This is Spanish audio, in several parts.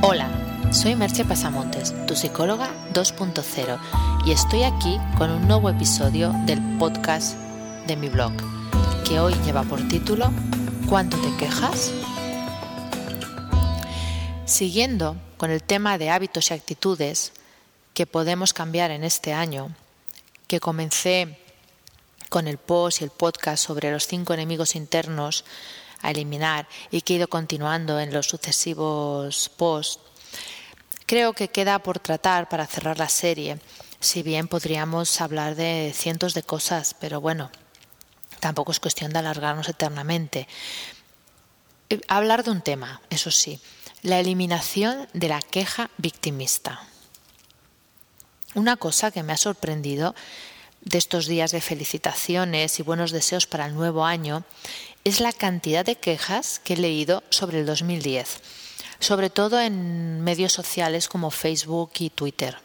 Hola, soy Merche Pasamontes, tu psicóloga 2.0, y estoy aquí con un nuevo episodio del podcast de mi blog, que hoy lleva por título ¿Cuánto te quejas? Siguiendo con el tema de hábitos y actitudes que podemos cambiar en este año, que comencé con el post y el podcast sobre los cinco enemigos internos a eliminar y que he ido continuando en los sucesivos posts, creo que queda por tratar para cerrar la serie, si bien podríamos hablar de cientos de cosas, pero bueno, tampoco es cuestión de alargarnos eternamente. Eh, hablar de un tema, eso sí, la eliminación de la queja victimista. Una cosa que me ha sorprendido de estos días de felicitaciones y buenos deseos para el nuevo año es la cantidad de quejas que he leído sobre el 2010, sobre todo en medios sociales como Facebook y Twitter.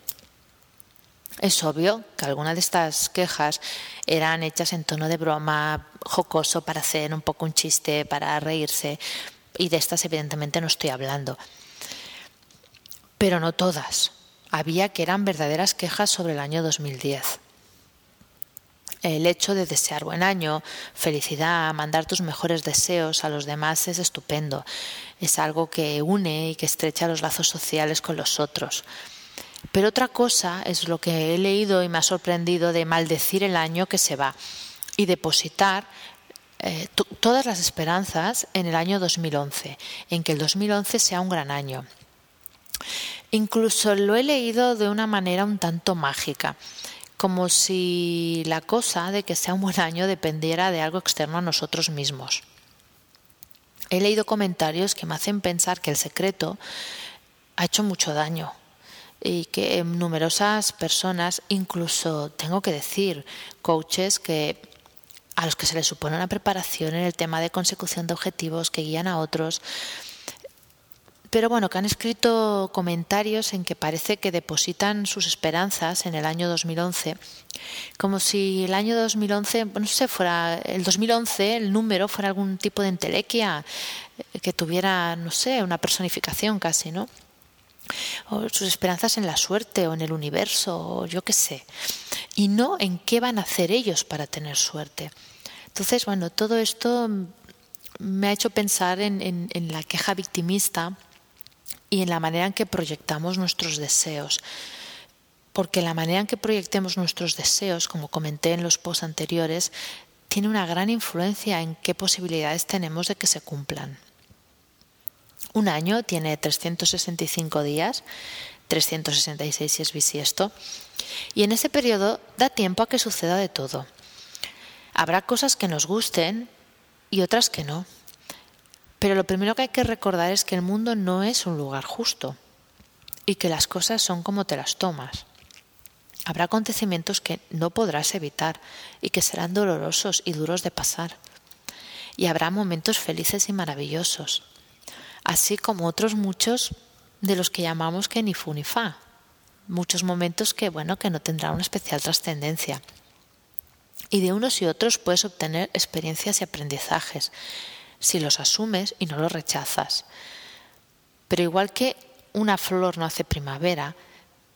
Es obvio que algunas de estas quejas eran hechas en tono de broma, jocoso, para hacer un poco un chiste, para reírse, y de estas evidentemente no estoy hablando. Pero no todas. Había que eran verdaderas quejas sobre el año 2010 el hecho de desear buen año, felicidad, mandar tus mejores deseos a los demás es estupendo. Es algo que une y que estrecha los lazos sociales con los otros. Pero otra cosa es lo que he leído y me ha sorprendido de maldecir el año que se va y depositar eh, todas las esperanzas en el año 2011, en que el 2011 sea un gran año. Incluso lo he leído de una manera un tanto mágica como si la cosa de que sea un buen año dependiera de algo externo a nosotros mismos. He leído comentarios que me hacen pensar que el secreto ha hecho mucho daño y que numerosas personas, incluso tengo que decir, coaches que a los que se les supone una preparación en el tema de consecución de objetivos que guían a otros, pero bueno, que han escrito comentarios en que parece que depositan sus esperanzas en el año 2011, como si el año 2011, no sé, fuera el 2011, el número fuera algún tipo de entelequia eh, que tuviera, no sé, una personificación casi, ¿no? O sus esperanzas en la suerte o en el universo, o yo qué sé, y no en qué van a hacer ellos para tener suerte. Entonces, bueno, todo esto me ha hecho pensar en, en la queja victimista y en la manera en que proyectamos nuestros deseos. Porque la manera en que proyectemos nuestros deseos, como comenté en los posts anteriores, tiene una gran influencia en qué posibilidades tenemos de que se cumplan. Un año tiene 365 días, 366 si es bisiesto, y en ese periodo da tiempo a que suceda de todo. Habrá cosas que nos gusten y otras que no. Pero lo primero que hay que recordar es que el mundo no es un lugar justo y que las cosas son como te las tomas. Habrá acontecimientos que no podrás evitar y que serán dolorosos y duros de pasar. Y habrá momentos felices y maravillosos, así como otros muchos de los que llamamos que ni fu ni fa. Muchos momentos que, bueno, que no tendrán una especial trascendencia. Y de unos y otros puedes obtener experiencias y aprendizajes si los asumes y no los rechazas. Pero igual que una flor no hace primavera,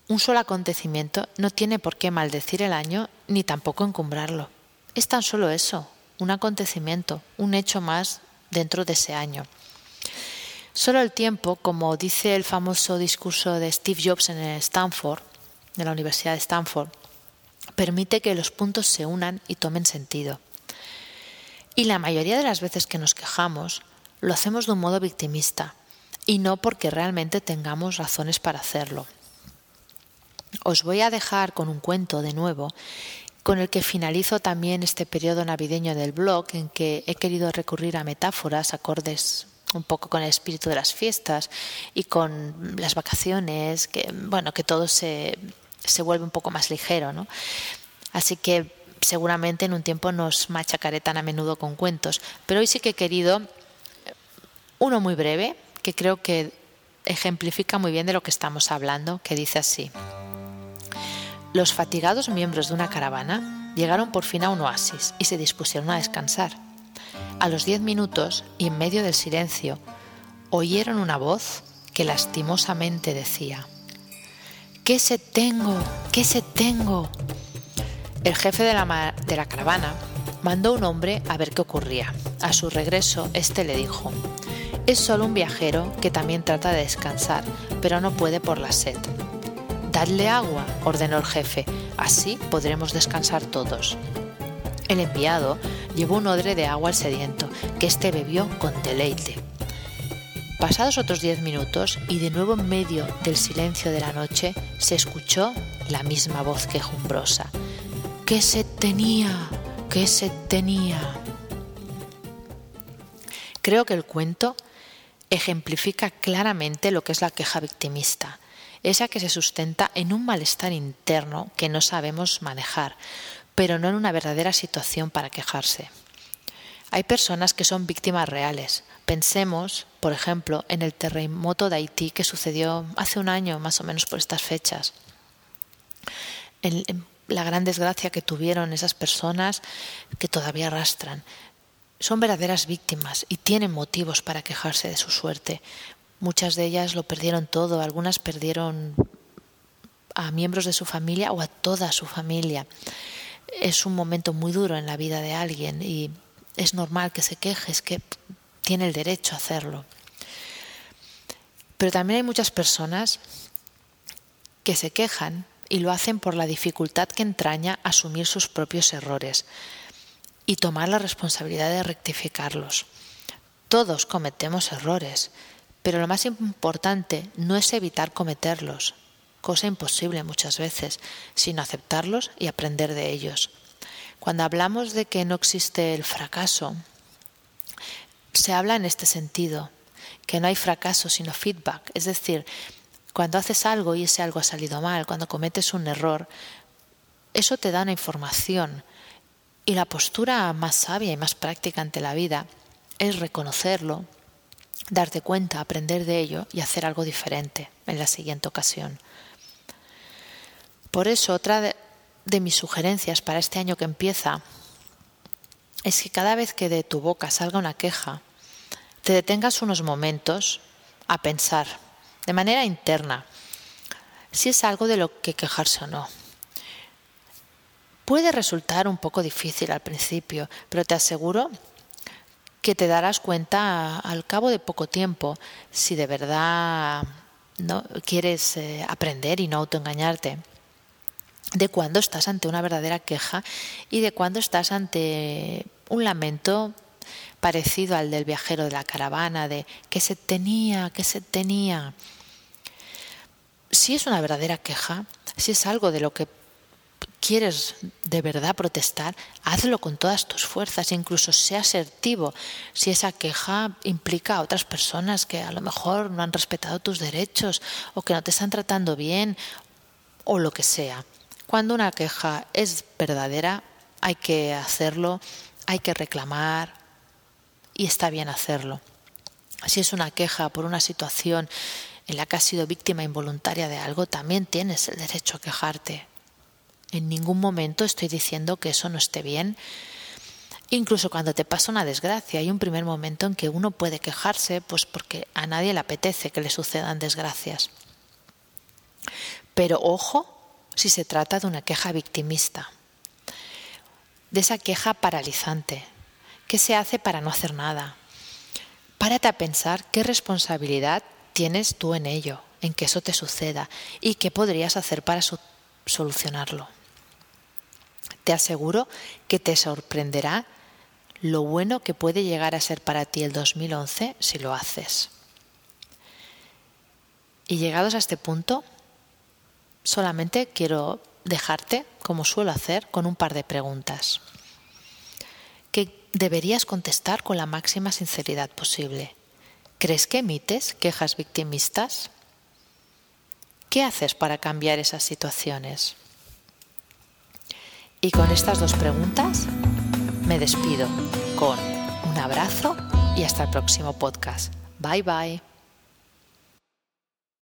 un solo acontecimiento no tiene por qué maldecir el año ni tampoco encumbrarlo. Es tan solo eso, un acontecimiento, un hecho más dentro de ese año. Solo el tiempo, como dice el famoso discurso de Steve Jobs en Stanford, de la Universidad de Stanford, permite que los puntos se unan y tomen sentido. Y la mayoría de las veces que nos quejamos lo hacemos de un modo victimista y no porque realmente tengamos razones para hacerlo. Os voy a dejar con un cuento de nuevo con el que finalizo también este periodo navideño del blog en que he querido recurrir a metáforas acordes un poco con el espíritu de las fiestas y con las vacaciones, que bueno, que todo se, se vuelve un poco más ligero, ¿no? Así que seguramente en un tiempo nos machacaré tan a menudo con cuentos, pero hoy sí que he querido uno muy breve, que creo que ejemplifica muy bien de lo que estamos hablando, que dice así. Los fatigados miembros de una caravana llegaron por fin a un oasis y se dispusieron a descansar. A los diez minutos, y en medio del silencio, oyeron una voz que lastimosamente decía, ¿qué se tengo? ¿Qué se tengo? El jefe de la, caravana mandó un hombre a ver qué ocurría. A su regreso, este le dijo, es solo un viajero que también trata de descansar, pero no puede por la sed. Dadle agua, ordenó el jefe, así podremos descansar todos. El enviado llevó un odre de agua al sediento, que éste bebió con deleite. Pasados otros diez minutos, y de nuevo en medio del silencio de la noche, se escuchó la misma voz quejumbrosa. ¿Qué se tenía? ¿Qué se tenía? Creo que el cuento ejemplifica claramente lo que es la queja victimista, esa que se sustenta en un malestar interno que no sabemos manejar, pero no en una verdadera situación para quejarse. Hay personas que son víctimas reales. Pensemos, por ejemplo, en el terremoto de Haití que sucedió hace un año, más o menos por estas fechas. La gran desgracia que tuvieron esas personas que todavía arrastran. Son verdaderas víctimas y tienen motivos para quejarse de su suerte. Muchas de ellas lo perdieron todo, algunas perdieron a miembros de su familia o a toda su familia es un momento muy duro en la vida de alguien y es normal que se queje, es que tiene el derecho a hacerlo. Pero también hay muchas personas que se quejan y lo hacen por la dificultad que entraña asumir sus propios errores y tomar la responsabilidad de rectificarlos. Todos cometemos errores, pero lo más importante no es evitar cometerlos, cosa imposible muchas veces, sino aceptarlos y aprender de ellos. Cuando hablamos de que no existe el fracaso, se habla en este sentido, que no hay fracaso sino feedback, es decir, cuando haces algo y ese algo ha salido mal, cuando cometes un error, eso te da una información y la postura más sabia y más práctica ante la vida es reconocerlo, darte cuenta, aprender de ello y hacer algo diferente en la siguiente ocasión. Por eso, otra de, mis sugerencias para este año que empieza es que cada vez que de tu boca salga una queja, te detengas unos momentos a pensar de manera interna si es algo de lo que quejarse o no. Puede resultar un poco difícil al principio, pero te aseguro que te darás cuenta al cabo de poco tiempo si de verdad no quieres eh, aprender y no autoengañarte de cuando estás ante una verdadera queja y de cuando estás ante un lamento parecido al del viajero de la caravana, de que se tenía, que se tenía. Si es una verdadera queja, si es algo de lo que quieres de verdad protestar, hazlo con todas tus fuerzas, incluso sea asertivo. Si esa queja implica a otras personas que a lo mejor no han respetado tus derechos o que no te están tratando bien o lo que sea. Cuando una queja es verdadera, hay que hacerlo, hay que reclamar y está bien hacerlo. Si es una queja por una situación en la que has sido víctima involuntaria de algo, también tienes el derecho a quejarte. En ningún momento estoy diciendo que eso no esté bien. Incluso cuando te pasa una desgracia, hay un primer momento en que uno puede quejarse, pues porque a nadie le apetece que le sucedan desgracias. Pero ojo si se trata de una queja victimista, de esa queja paralizante. ¿Qué se hace para no hacer nada? Párate a pensar qué responsabilidad tienes tú en ello, en que eso te suceda y qué podrías hacer para solucionarlo. Te aseguro que te sorprenderá lo bueno que puede llegar a ser para ti el 2011 si lo haces. Y llegados a este punto, solamente quiero dejarte, como suelo hacer, con un par de preguntas que deberías contestar con la máxima sinceridad posible. ¿Crees que emites quejas victimistas? ¿Qué haces para cambiar esas situaciones? Y con estas dos preguntas me despido con un abrazo y hasta el próximo podcast. Bye bye.